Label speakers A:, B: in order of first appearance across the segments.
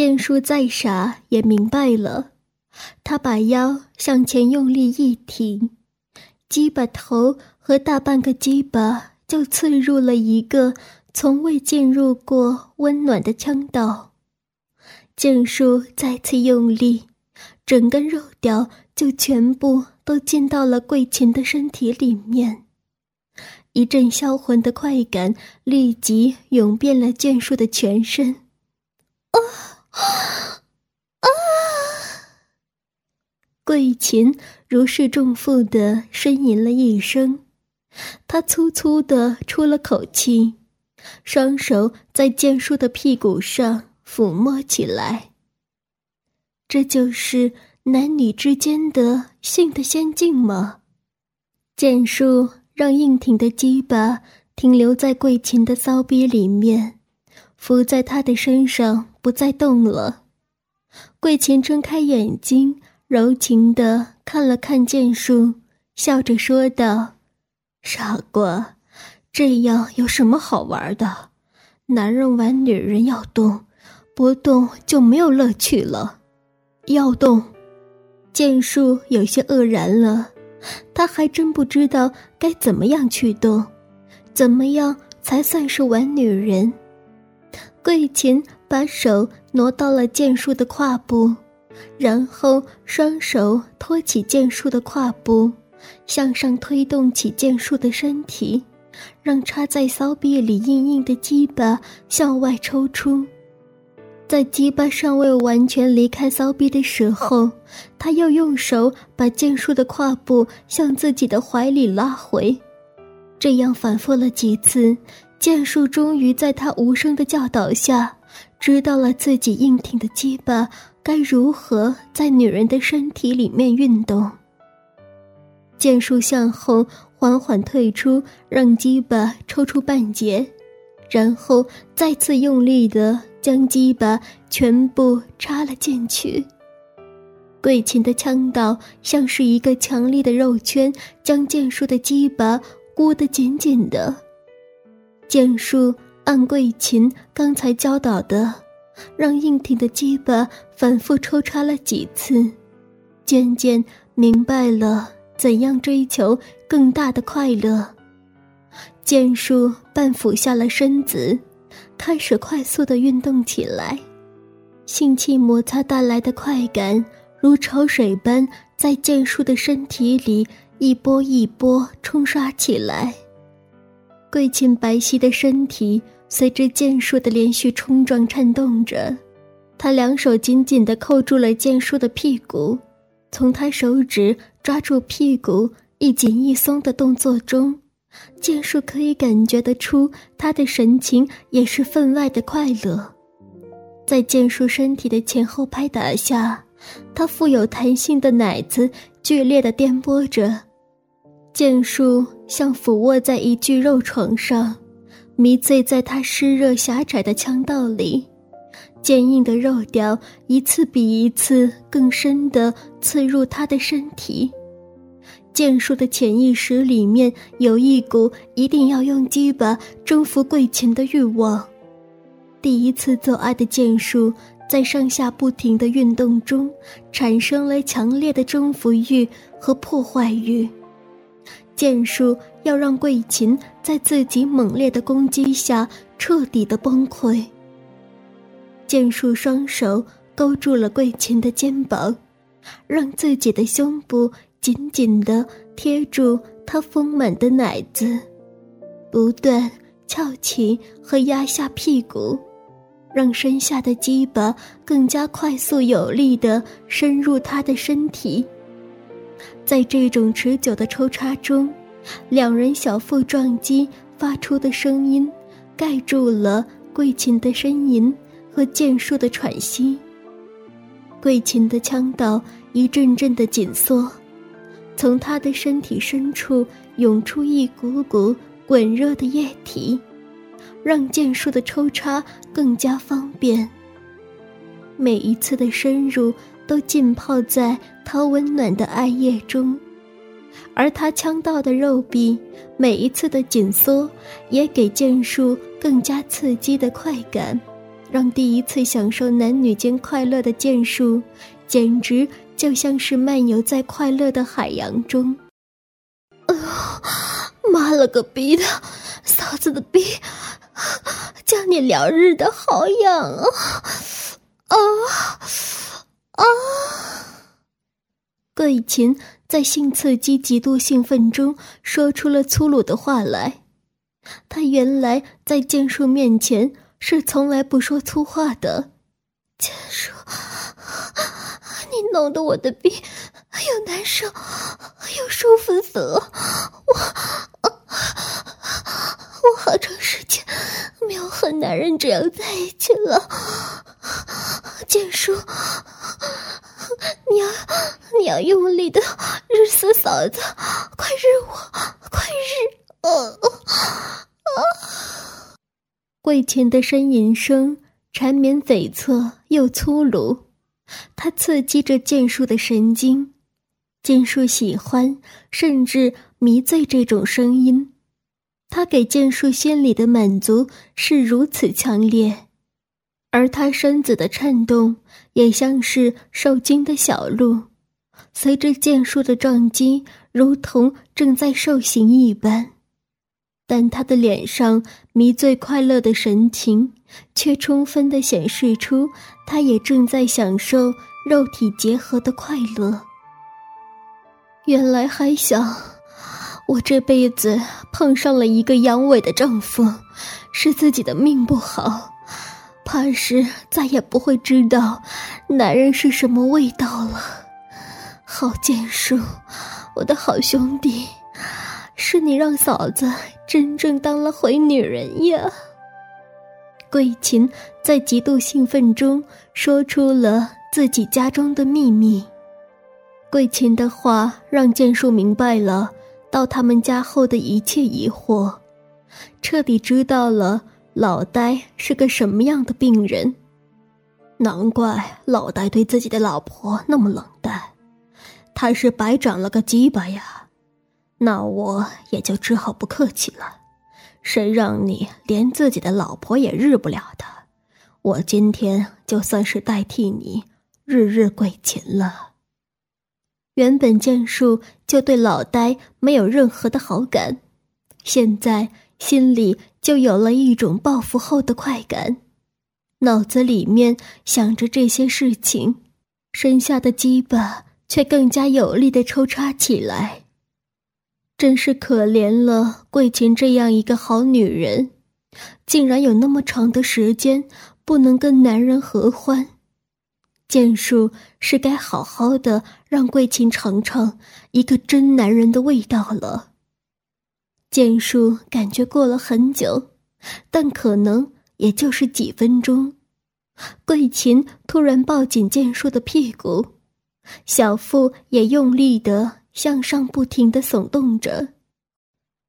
A: 剑术再傻也明白了，他把腰向前用力一挺，鸡巴头和大半个鸡巴就刺入了一个从未进入过温暖的腔道。剑术再次用力，整根肉条就全部都进到了桂琴的身体里面。一阵销魂的快感立即涌遍了剑术的全身。啊啊 啊！桂琴如释重负的呻吟了一声，她粗粗的出了口气，双手在剑术的屁股上抚摸起来。这就是男女之间的性的仙境吗？剑术。让硬挺的鸡巴停留在桂琴的骚逼里面，伏在他的身上不再动了。桂琴睁开眼睛，柔情地看了看剑术，笑着说道：“傻瓜，这样有什么好玩的？男人玩女人要动，不动就没有乐趣了。要动。”剑术有些愕然了。他还真不知道该怎么样去动，怎么样才算是玩女人？桂琴把手挪到了剑术的胯部，然后双手托起剑术的胯部，向上推动起剑术的身体，让插在骚逼里硬硬的鸡巴向外抽出。在鸡巴尚未完全离开骚逼的时候，他又用手把剑术的胯部向自己的怀里拉回，这样反复了几次，剑术终于在他无声的教导下，知道了自己硬挺的鸡巴该如何在女人的身体里面运动。剑术向后缓缓退出，让鸡巴抽出半截，然后再次用力的。将鸡巴全部插了进去。桂琴的枪道像是一个强力的肉圈，将剑术的鸡巴箍得紧紧的。剑术按桂琴刚才教导的，让硬挺的鸡巴反复抽插了几次，渐渐明白了怎样追求更大的快乐。剑术半俯下了身子。开始快速的运动起来，性器摩擦带来的快感如潮水般在剑术的身体里一波一波冲刷起来。桂琴白皙的身体随着剑术的连续冲撞颤动着，他两手紧紧地扣住了剑术的屁股，从他手指抓住屁股一紧一松的动作中。剑术可以感觉得出，他的神情也是分外的快乐。在剑术身体的前后拍打下，他富有弹性的奶子剧烈的颠簸着。剑术像俯卧在一具肉床上，迷醉在他湿热狭窄的腔道里，坚硬的肉条一次比一次更深地刺入他的身体。剑术的潜意识里面有一股一定要用鸡巴征服桂琴的欲望。第一次做爱的剑术在上下不停的运动中，产生了强烈的征服欲和破坏欲。剑术要让桂琴在自己猛烈的攻击下彻底的崩溃。剑术双手勾住了桂琴的肩膀，让自己的胸部。紧紧地贴住她丰满的奶子，不断翘起和压下屁股，让身下的鸡巴更加快速有力地深入她的身体。在这种持久的抽插中，两人小腹撞击发出的声音，盖住了桂琴的呻吟和剑术的喘息。桂琴的腔道一阵阵的紧缩。从她的身体深处涌出一股股滚热的液体，让剑术的抽插更加方便。每一次的深入都浸泡在他温暖的暗夜中，而他枪道的肉壁每一次的紧缩，也给剑术更加刺激的快感，让第一次享受男女间快乐的剑术，简直就像是漫游在快乐的海洋中。哎呦，妈了个逼的，嫂子的逼，叫你两日的好痒啊！啊啊！桂琴在性刺激、极度兴奋中说出了粗鲁的话来。她原来在剑术面前是从来不说粗话的。剑术，你弄得我的逼又难受又舒服死了，我我好长时间没有和男人这样在一起了。剑术，你要你要用力的日死嫂子，快日我，快日！啊啊！桂琴的呻吟声缠绵悱恻又粗鲁，它刺激着剑术的神经。剑术喜欢甚至迷醉这种声音，他给剑术心理的满足是如此强烈，而他身子的颤动也像是受惊的小鹿，随着剑术的撞击，如同正在受刑一般。但他的脸上迷醉快乐的神情，却充分的显示出他也正在享受肉体结合的快乐。原来还想，我这辈子碰上了一个阳痿的丈夫，是自己的命不好，怕是再也不会知道男人是什么味道了。好剑术，我的好兄弟，是你让嫂子。真正当了回女人呀！桂琴在极度兴奋中说出了自己家中的秘密。桂琴的话让剑术明白了到他们家后的一切疑惑，彻底知道了老呆是个什么样的病人。难怪老呆对自己的老婆那么冷淡，他是白长了个鸡巴呀！那我也就只好不客气了，谁让你连自己的老婆也日不了的？我今天就算是代替你日日跪琴了。原本剑术就对老呆没有任何的好感，现在心里就有了一种报复后的快感，脑子里面想着这些事情，身下的鸡巴却更加有力的抽插起来。真是可怜了桂琴这样一个好女人，竟然有那么长的时间不能跟男人合欢。剑术是该好好的让桂琴尝尝一个真男人的味道了。剑术感觉过了很久，但可能也就是几分钟，桂琴突然抱紧剑术的屁股，小腹也用力的。向上不停的耸动着，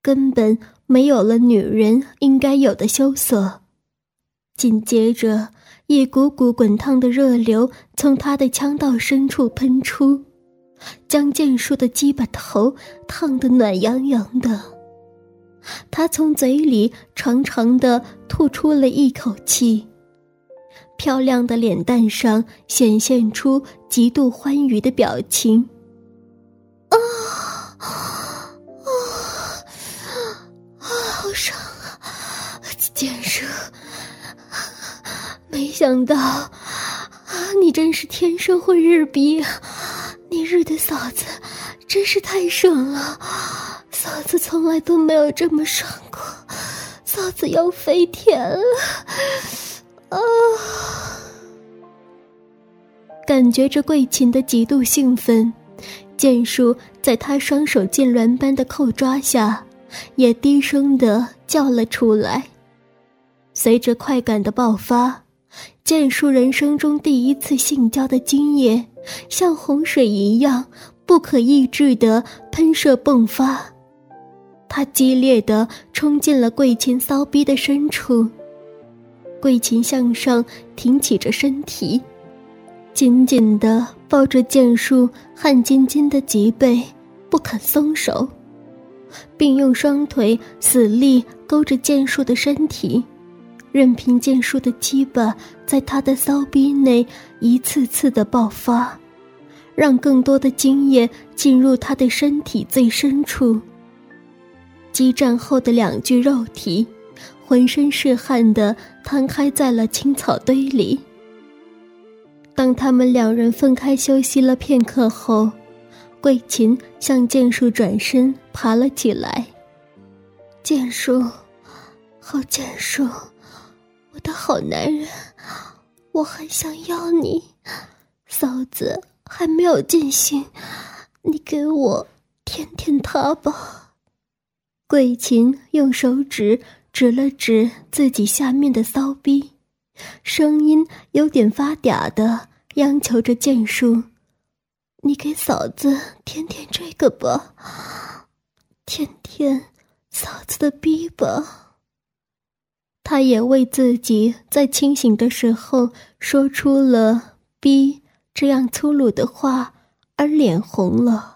A: 根本没有了女人应该有的羞涩。紧接着，一股股滚烫的热流从他的腔道深处喷出，将剑术的鸡巴头烫得暖洋洋的。他从嘴里长长的吐出了一口气，漂亮的脸蛋上显现出极度欢愉的表情。啊啊啊！好爽啊！剑术，没想到啊，你真是天生会日逼，你日的嫂子真是太爽了，嫂子从来都没有这么爽过，嫂子要飞天了啊！感觉着桂琴的极度兴奋。剑术在他双手痉挛般的扣抓下，也低声的叫了出来。随着快感的爆发，剑术人生中第一次性交的精液，像洪水一样不可抑制的喷射迸发。他激烈的冲进了桂琴骚逼的深处。桂琴向上挺起着身体。紧紧地抱着剑术汗津津的脊背，不肯松手，并用双腿死力勾着剑术的身体，任凭剑术的羁绊在他的骚逼内一次次的爆发，让更多的精液进入他的身体最深处。激战后的两具肉体，浑身是汗的摊开在了青草堆里。当他们两人分开休息了片刻后，桂琴向剑术转身爬了起来。剑术，好剑术。我的好男人，我很想要你，嫂子还没有尽兴，你给我舔舔他吧。桂琴用手指指了指自己下面的骚逼，声音有点发嗲的央求着剑叔：“你给嫂子舔舔这个吧，舔舔嫂子的逼吧。”他也为自己在清醒的时候说出了“逼”这样粗鲁的话而脸红了。